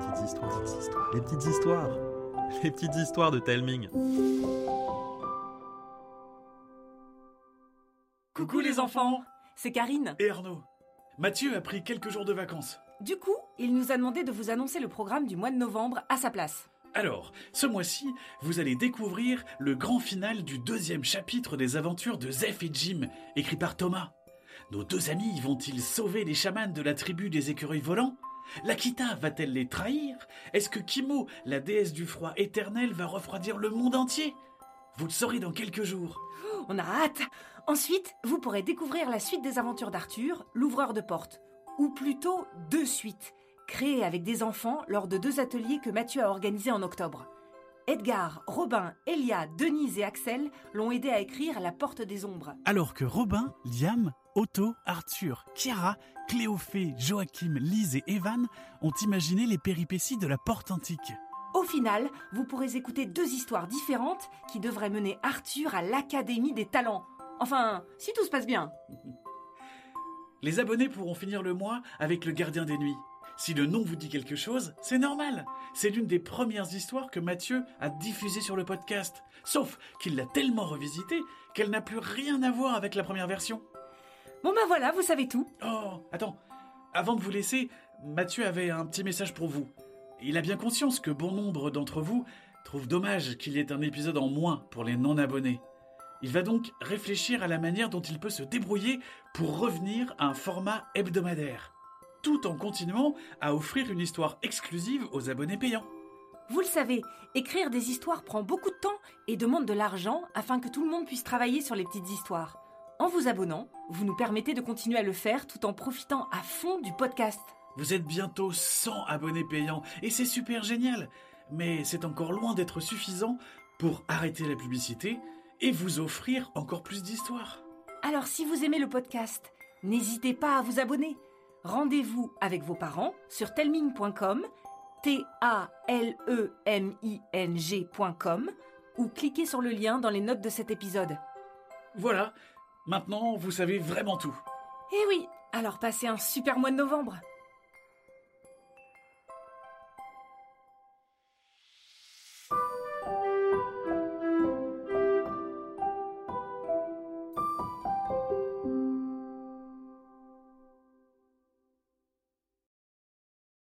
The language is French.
petites histoires, les petites histoires, les petites histoires de Telming. Coucou les enfants C'est Karine. Et Arnaud Mathieu a pris quelques jours de vacances. Du coup, il nous a demandé de vous annoncer le programme du mois de novembre à sa place. Alors, ce mois-ci, vous allez découvrir le grand final du deuxième chapitre des aventures de Zeph et Jim, écrit par Thomas. Nos deux amis vont-ils sauver les chamans de la tribu des écureuils volants? L'Akita va-t-elle les trahir? Est-ce que Kimo, la déesse du froid éternel, va refroidir le monde entier? Vous le saurez dans quelques jours. On a hâte Ensuite, vous pourrez découvrir la suite des aventures d'Arthur, l'ouvreur de porte. Ou plutôt deux suites, créées avec des enfants lors de deux ateliers que Mathieu a organisés en octobre. Edgar, Robin, Elia, Denise et Axel l'ont aidé à écrire La Porte des Ombres. Alors que Robin, Liam, Otto, Arthur, Chiara, Cléophée, Joachim, Lise et Evan ont imaginé les péripéties de la porte antique. Au final, vous pourrez écouter deux histoires différentes qui devraient mener Arthur à l'Académie des Talents. Enfin, si tout se passe bien. Les abonnés pourront finir le mois avec le gardien des nuits. Si le nom vous dit quelque chose, c'est normal. C'est l'une des premières histoires que Mathieu a diffusées sur le podcast. Sauf qu'il l'a tellement revisitée qu'elle n'a plus rien à voir avec la première version. Bon ben voilà, vous savez tout. Oh, attends. Avant de vous laisser, Mathieu avait un petit message pour vous. Il a bien conscience que bon nombre d'entre vous trouvent dommage qu'il y ait un épisode en moins pour les non-abonnés. Il va donc réfléchir à la manière dont il peut se débrouiller pour revenir à un format hebdomadaire, tout en continuant à offrir une histoire exclusive aux abonnés payants. Vous le savez, écrire des histoires prend beaucoup de temps et demande de l'argent afin que tout le monde puisse travailler sur les petites histoires. En vous abonnant, vous nous permettez de continuer à le faire tout en profitant à fond du podcast. Vous êtes bientôt 100 abonnés payants et c'est super génial. Mais c'est encore loin d'être suffisant pour arrêter la publicité et vous offrir encore plus d'histoires. Alors si vous aimez le podcast, n'hésitez pas à vous abonner. Rendez-vous avec vos parents sur telming.com, T-A-L-E-M-I-N-G.com, ou cliquez sur le lien dans les notes de cet épisode. Voilà, maintenant vous savez vraiment tout. Eh oui, alors passez un super mois de novembre.